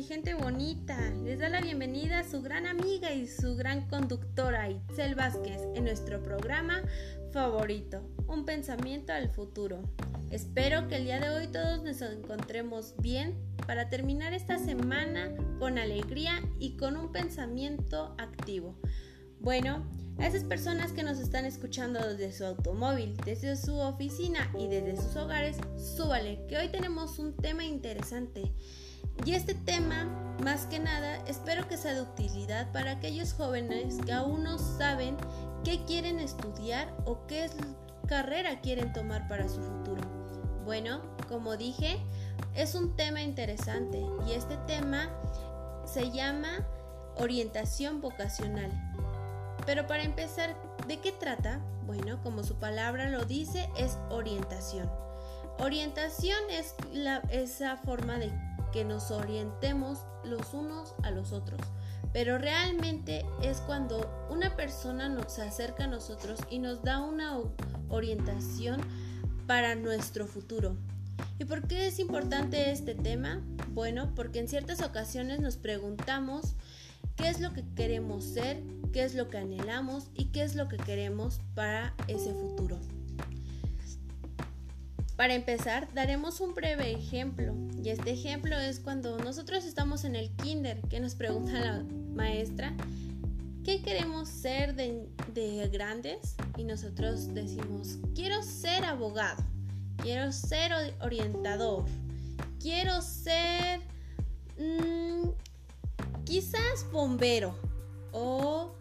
mi gente bonita? Les da la bienvenida a su gran amiga y su gran conductora Itzel Vázquez en nuestro programa favorito, Un pensamiento al futuro. Espero que el día de hoy todos nos encontremos bien para terminar esta semana con alegría y con un pensamiento activo. Bueno, a esas personas que nos están escuchando desde su automóvil, desde su oficina y desde sus hogares, súbale, que hoy tenemos un tema interesante. Y este tema, más que nada, espero que sea de utilidad para aquellos jóvenes que aún no saben qué quieren estudiar o qué carrera quieren tomar para su futuro. Bueno, como dije, es un tema interesante y este tema se llama orientación vocacional. Pero para empezar, ¿de qué trata? Bueno, como su palabra lo dice, es orientación. Orientación es esa forma de que nos orientemos los unos a los otros. Pero realmente es cuando una persona nos acerca a nosotros y nos da una orientación para nuestro futuro. ¿Y por qué es importante este tema? Bueno, porque en ciertas ocasiones nos preguntamos qué es lo que queremos ser, qué es lo que anhelamos y qué es lo que queremos para ese futuro. Para empezar, daremos un breve ejemplo. Y este ejemplo es cuando nosotros estamos en el kinder, que nos pregunta la maestra, ¿qué queremos ser de, grandes? Y nosotros decimos, quiero ser abogado, quiero ser orientador, quiero ser mm, quizás bombero o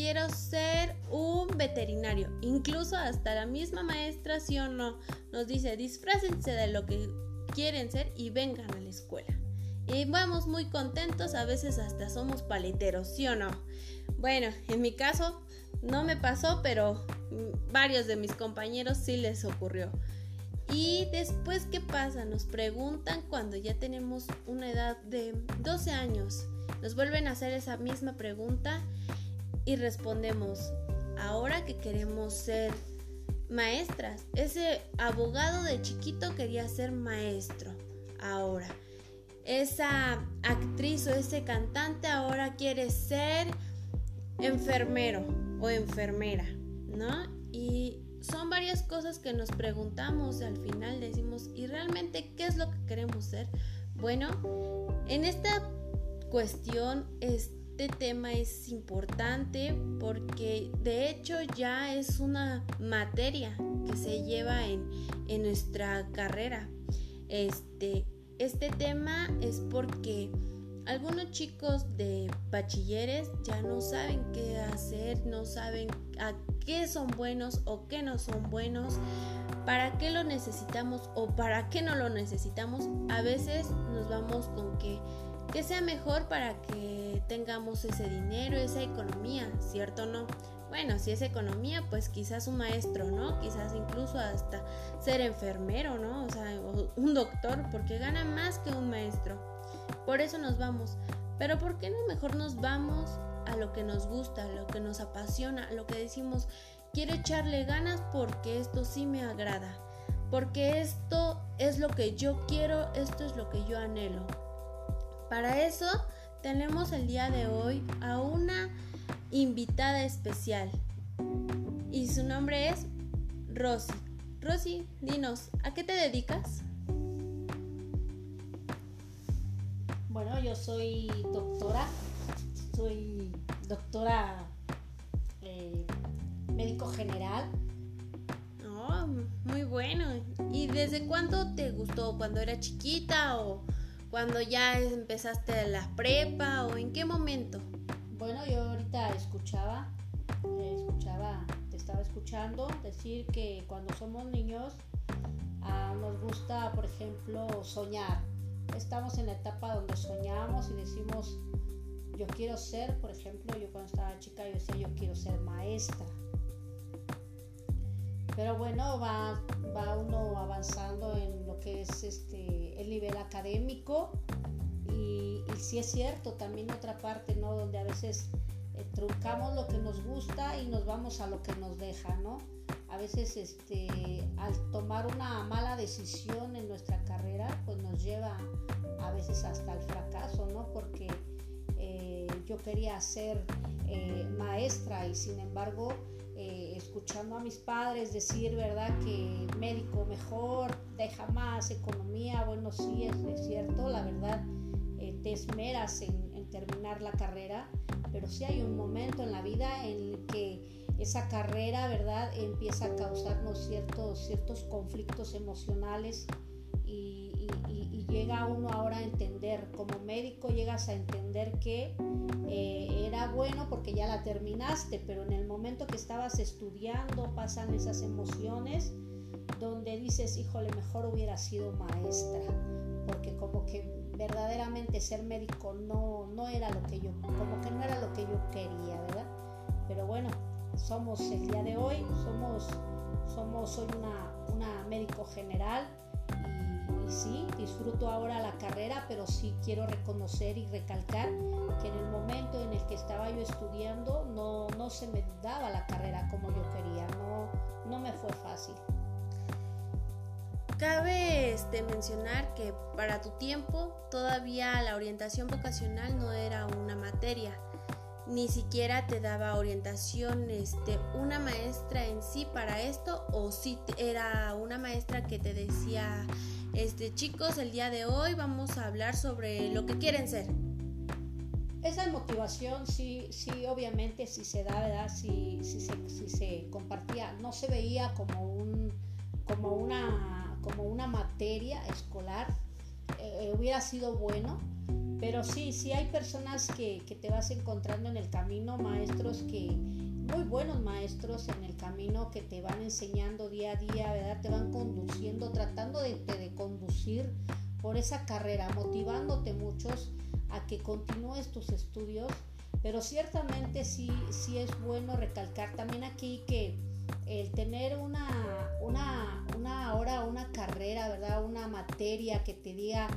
quiero ser un veterinario. Incluso hasta la misma maestra, sí o no, nos dice, disfrácense de lo que quieren ser y vengan a la escuela. Y vamos muy contentos, a veces hasta somos paleteros, ¿sí o no? Bueno, en mi caso no me pasó, pero varios de mis compañeros sí les ocurrió. Y después, ¿qué pasa? Nos preguntan cuando ya tenemos una edad de 12 años. Nos vuelven a hacer esa misma pregunta y respondemos, ahora que queremos ser maestras, ese abogado de chiquito quería ser maestro, ahora. Esa actriz o ese cantante ahora quiere ser enfermero o enfermera, ¿no? Y son varias cosas que nos preguntamos al final decimos, ¿y realmente qué es lo que queremos ser? Bueno, en esta cuestión este tema es importante porque de hecho ya es una materia que se lleva en, en nuestra carrera. Este, este tema es porque algunos chicos de bachilleres ya no saben qué hacer, no saben a qué son buenos o qué no son buenos, para qué lo necesitamos o para qué no lo necesitamos. A veces nos vamos con que que sea mejor para que tengamos ese dinero, esa economía, ¿cierto o no? Bueno, si es economía, pues quizás un maestro, ¿no? Quizás incluso hasta ser enfermero, ¿no? O sea, un doctor, porque gana más que un maestro. Por eso nos vamos. Pero ¿por qué no mejor nos vamos a lo que nos gusta, a lo que nos apasiona, a lo que decimos, quiero echarle ganas porque esto sí me agrada? Porque esto es lo que yo quiero, esto es lo que yo anhelo. Para eso tenemos el día de hoy a una invitada especial y su nombre es Rosy. Rosy, dinos, ¿a qué te dedicas? Bueno, yo soy doctora, soy doctora eh, médico general. Oh, muy bueno. ¿Y desde cuándo te gustó? ¿Cuando era chiquita o cuando ya empezaste la prepa o en qué momento? Bueno, yo ahorita escuchaba, escuchaba, te estaba escuchando decir que cuando somos niños ah, nos gusta, por ejemplo, soñar. Estamos en la etapa donde soñamos y decimos, yo quiero ser, por ejemplo, yo cuando estaba chica yo decía, yo quiero ser maestra. Pero bueno, va, va uno avanzando en que es este, el nivel académico y, y sí es cierto, también otra parte, ¿no? Donde a veces eh, truncamos lo que nos gusta y nos vamos a lo que nos deja, ¿no? a veces este, al tomar una mala decisión en nuestra carrera, pues nos lleva a veces hasta el fracaso, ¿no? Porque eh, yo quería ser eh, maestra y sin embargo, escuchando a mis padres decir, ¿verdad? Que médico mejor, deja más, economía, bueno, sí, es, cierto, la verdad, te esmeras en, en terminar la carrera, pero sí hay un momento en la vida en el que esa carrera, ¿verdad? Empieza a causarnos ciertos, ciertos conflictos emocionales y, llega uno ahora a entender, como médico llegas a entender que eh, era bueno porque ya la terminaste, pero en el momento que estabas estudiando pasan esas emociones donde dices, híjole, mejor hubiera sido maestra, porque como que verdaderamente ser médico no, no era lo que yo, como que no era lo que yo quería, ¿verdad? Pero bueno, somos el día de hoy, somos, somos soy una, una médico general sí, disfruto ahora la carrera, pero sí quiero reconocer y recalcar que en el momento en el que estaba yo estudiando no, no se me daba la carrera como yo quería, no, no me fue fácil. Cabe este, mencionar que para tu tiempo todavía la orientación vocacional no era una materia ni siquiera te daba orientación este, una maestra en sí para esto o si era una maestra que te decía, este, chicos, el día de hoy vamos a hablar sobre lo que quieren ser. Esa motivación sí, sí, obviamente sí se da, ¿verdad? Sí, sí, se, se compartía, no se veía como, un, como, una, como una materia escolar, eh, hubiera sido bueno, pero sí, sí hay personas que, te vas encontrando en el camino, maestros que, muy buenos maestros en el camino que te van enseñando día a día, ¿verdad? Te van conduciendo, tratando de, de, conducir por esa carrera, motivándote muchos a que continúes tus estudios. Pero ciertamente sí, sí es bueno recalcar también aquí que el tener una, una, una hora, una carrera, ¿verdad? Una materia que te diga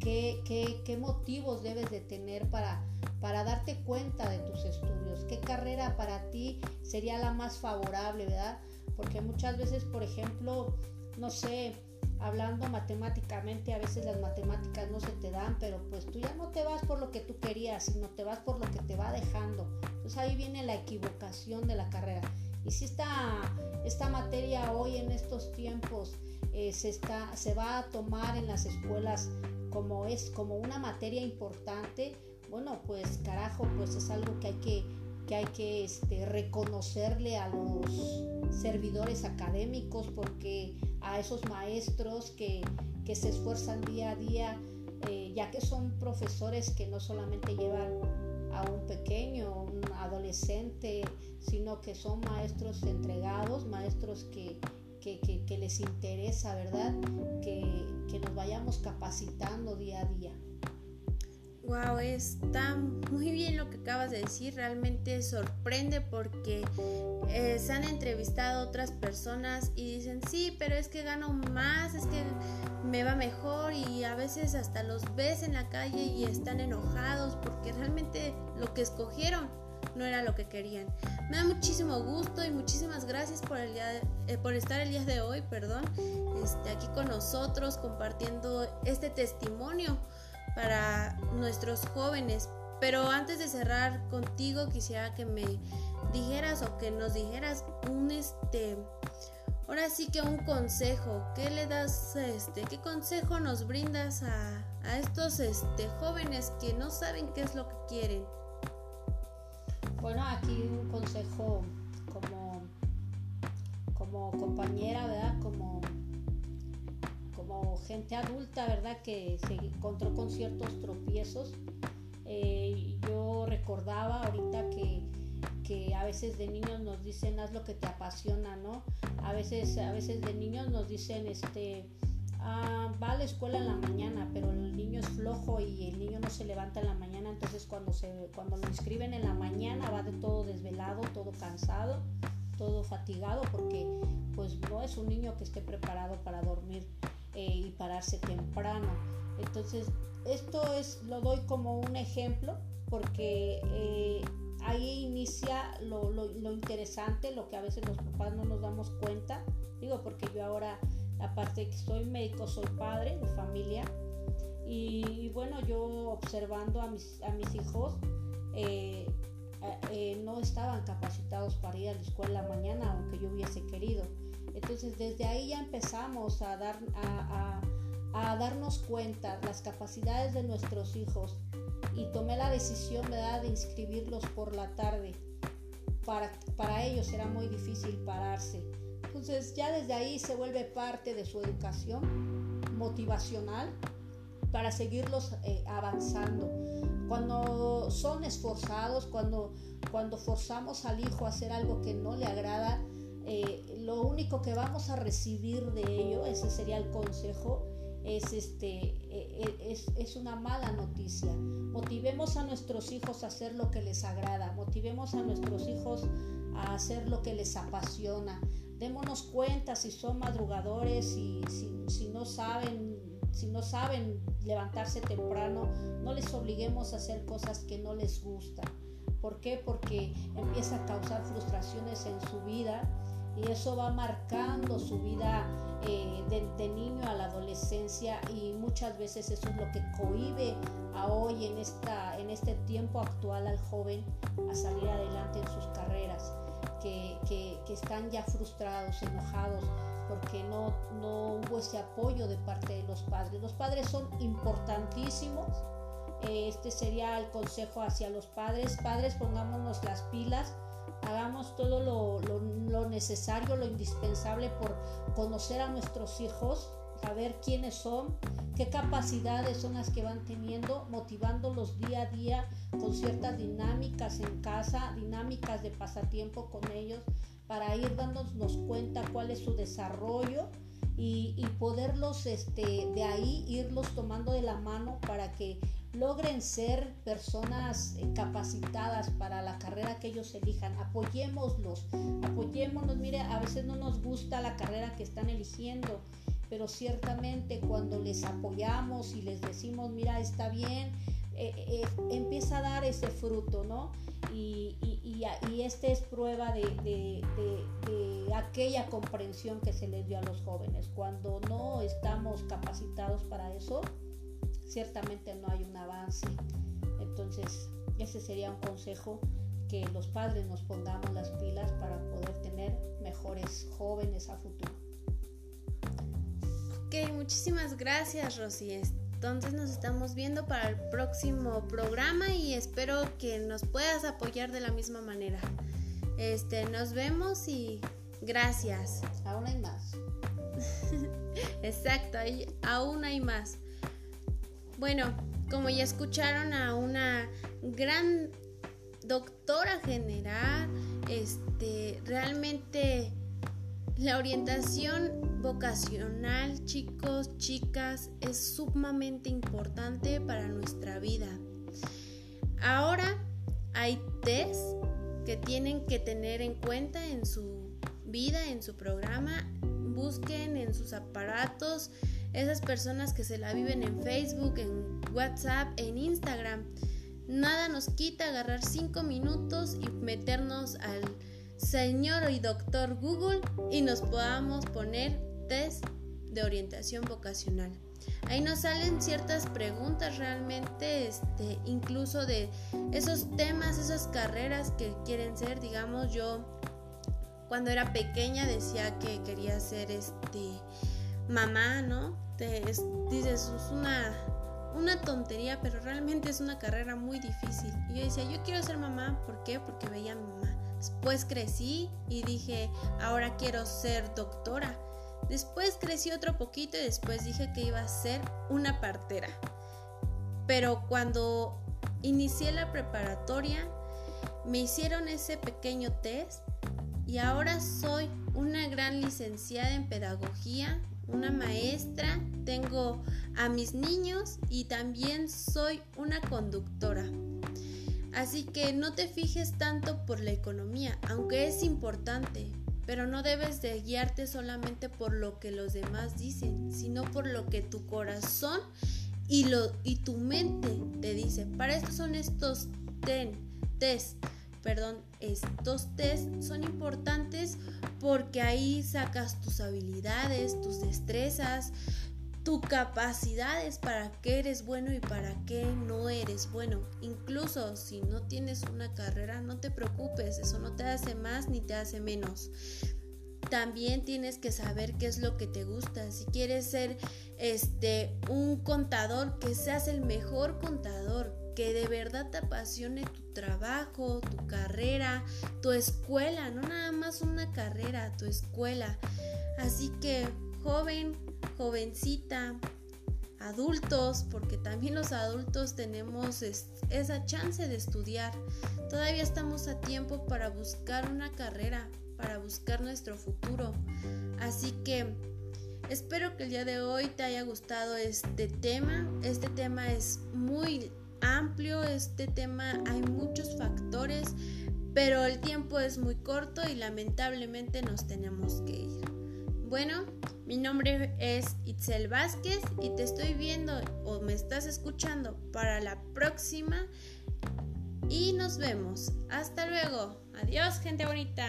qué, motivos debes de tener para, para darte cuenta de tus estudios, qué carrera para ti sería la más favorable, ¿verdad? Porque muchas veces, por ejemplo, no sé, hablando matemáticamente, a veces las matemáticas no se te dan, pero pues tú ya no te vas por lo que tú querías, sino te vas por lo que te va dejando. Entonces ahí viene la equivocación de la carrera. Y si esta, esta materia hoy en estos tiempos eh, se, está, se va a tomar en las escuelas como es como una materia importante, bueno, pues carajo, pues es algo que hay que, que, hay que este, reconocerle a los servidores académicos, porque a esos maestros que, que se esfuerzan día a día, eh, ya que son profesores que no solamente llevan a un pequeño, un adolescente, sino que son maestros entregados, maestros que, que, les interesa, ¿verdad? Que, nos vayamos capacitando día a día. Wow, está muy bien lo que acabas de decir, realmente sorprende porque eh, se han entrevistado otras personas y dicen, sí, pero es que gano más, es que me va mejor y a veces hasta los ves en la calle y están enojados porque realmente lo que escogieron no era lo que querían. Me da muchísimo gusto y muchísimas gracias por, el día eh, por estar el día de hoy, perdón, este, aquí con nosotros compartiendo este testimonio para nuestros jóvenes. Pero antes de cerrar contigo, quisiera que me dijeras o que nos dijeras un este ahora sí que un consejo qué le das este qué consejo nos brindas a, a estos este jóvenes que no saben qué es lo que quieren bueno, aquí un consejo como, como compañera, ¿verdad? Como, como gente adulta, ¿verdad? Que se encontró con ciertos tropiezos. Eh, yo recordaba ahorita que, que a veces de niños nos dicen haz lo que te apasiona, ¿no? A veces, a veces de niños nos dicen este Ah, va a la escuela en la mañana, pero el niño es flojo y el niño no se levanta en la mañana, entonces cuando, se, cuando lo inscriben en la mañana va de todo desvelado, todo cansado, todo fatigado, porque pues no es un niño que esté preparado para dormir eh, y pararse temprano. Entonces, esto es, lo doy como un ejemplo, porque eh, ahí inicia lo, lo, interesante, lo que a veces los papás no nos damos cuenta. Digo, porque yo ahora, aparte de que soy médico, soy padre de familia. Y, bueno, yo observando a mis, a mis hijos, eh, eh, no estaban capacitados para ir a la escuela mañana, aunque yo hubiese querido. Entonces desde ahí ya empezamos a, dar, a, darnos cuenta las capacidades de nuestros hijos y tomé la decisión de inscribirlos por la tarde. Para, para ellos era muy difícil pararse. Entonces ya desde ahí se vuelve parte de su educación motivacional para seguirlos eh, avanzando. Cuando son esforzados, cuando, cuando forzamos al hijo a hacer algo que no le agrada, eh, lo único que vamos a recibir de ello, ese sería el consejo, es, este, e, e, es, una mala noticia. Motivemos a nuestros hijos a hacer lo que les agrada, motivemos a nuestros hijos a hacer lo que les apasiona. Démonos cuenta si son madrugadores, y si, si no saben, si no saben levantarse temprano, no les obliguemos a hacer cosas que no les gustan. ¿Por qué? Porque empieza a causar frustraciones en su vida y eso va marcando su vida eh, de, niño a la adolescencia y muchas veces eso es lo que cohibe a hoy en, esta, en este tiempo actual al joven a salir adelante en sus carreras, que, que, están ya frustrados, enojados porque no, no hubo ese apoyo de parte de los padres. Los padres son importantísimos. Este sería el consejo hacia los padres. Padres, pongámonos las pilas hagamos todo lo, necesario, lo indispensable por conocer a nuestros hijos, saber quiénes son, qué capacidades son las que van teniendo, motivándolos día a día con ciertas dinámicas en casa, dinámicas de pasatiempo con ellos, para ir dándonos cuenta cuál es su desarrollo y, y poderlos este, de ahí irlos tomando de la mano para que logren ser personas eh, capacitadas para la carrera que ellos elijan. Apoyémoslos, apoyémonos. Mire, a veces no nos gusta la carrera que están eligiendo, pero ciertamente cuando les apoyamos y les decimos, mira, está bien, eh, eh, empieza a dar ese fruto, ¿no? Y, y, este es prueba de, de, de, aquella comprensión que se les dio a los jóvenes. Cuando no estamos capacitados para eso, ciertamente no hay un avance. Entonces, ese sería un consejo que los padres nos pongamos las pilas para poder tener mejores jóvenes a futuro. Ok, muchísimas gracias Rosy. Entonces nos estamos viendo para el próximo programa y espero que nos puedas apoyar de la misma manera. Este, nos vemos y gracias. Aún hay más. Exacto, aún hay más. Bueno, como ya escucharon a una gran doctora general, este, realmente la orientación vocacional, chicos, chicas, es sumamente importante para nuestra vida. Ahora hay test que tienen que tener en cuenta en su vida, en su programa. Busquen en sus aparatos esas personas que se la viven en Facebook, en WhatsApp, en Instagram. Nada nos quita agarrar cinco minutos y meternos al señor y doctor Google y nos podamos poner test de orientación vocacional. Ahí nos salen ciertas preguntas realmente, este, incluso de esos temas, esas carreras que quieren ser. Digamos, yo cuando era pequeña decía que quería ser este mamá, ¿no? Dices, es una, una tontería, pero realmente es una carrera muy difícil. Y yo decía, yo quiero ser mamá, ¿por qué? Porque veía a mi mamá. Después crecí y dije, ahora quiero ser doctora. Después crecí otro poquito y después dije que iba a ser una partera. Pero cuando inicié la preparatoria, me hicieron ese pequeño test y ahora soy una gran licenciada en pedagogía una maestra, tengo a mis niños y también soy una conductora. Así que no te fijes tanto por la economía, aunque es importante, pero no debes de guiarte solamente por lo que los demás dicen, sino por lo que tu corazón y, lo, y tu mente te dice. Para esto son estos ten, test perdón, estos test son importantes porque ahí sacas tus habilidades, tus destrezas, tus capacidades para qué eres bueno y para qué no eres bueno. Incluso si no tienes una carrera, no te preocupes, eso no te hace más ni te hace menos. También tienes que saber qué es lo que te gusta. Si quieres ser este un contador, que seas el mejor contador, que de verdad te apasione tu trabajo, tu carrera, tu escuela, no nada más una carrera, tu escuela. Así que, joven, jovencita, adultos, porque también los adultos tenemos esa chance de estudiar. Todavía estamos a tiempo para buscar una carrera, para buscar nuestro futuro. Así que espero que el día de hoy te haya gustado este tema. Este tema es muy amplio, este tema hay muchos factores, pero el tiempo es muy corto y lamentablemente nos tenemos que ir. Bueno, mi nombre es Itzel Vázquez y te estoy viendo o me estás escuchando para la próxima y nos vemos. Hasta luego. Adiós, gente bonita.